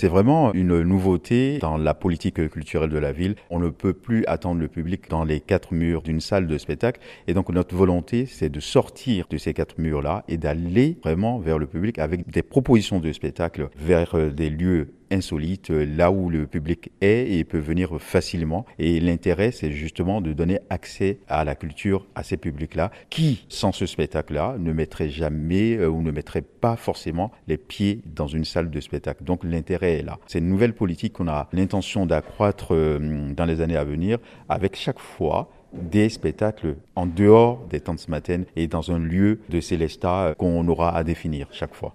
C'est vraiment une nouveauté dans la politique culturelle de la ville. On ne peut plus attendre le public dans les quatre murs d'une salle de spectacle. Et donc notre volonté, c'est de sortir de ces quatre murs-là et d'aller vraiment vers le public avec des propositions de spectacle vers euh, des lieux insolite, euh, là où le public est et peut venir facilement. Et l'intérêt, c'est justement de donner accès à la culture à ces publics-là qui, sans ce spectacle-là, ne mettraient jamais euh, ou ne mettraient pas forcément les pieds dans une salle de spectacle. Donc l'intérêt est là. C'est une nouvelle politique qu'on a l'intention d'accroître euh, dans les années à venir avec chaque fois des spectacles en dehors des temps de matin et dans un lieu de Célestat qu'on aura à définir chaque fois.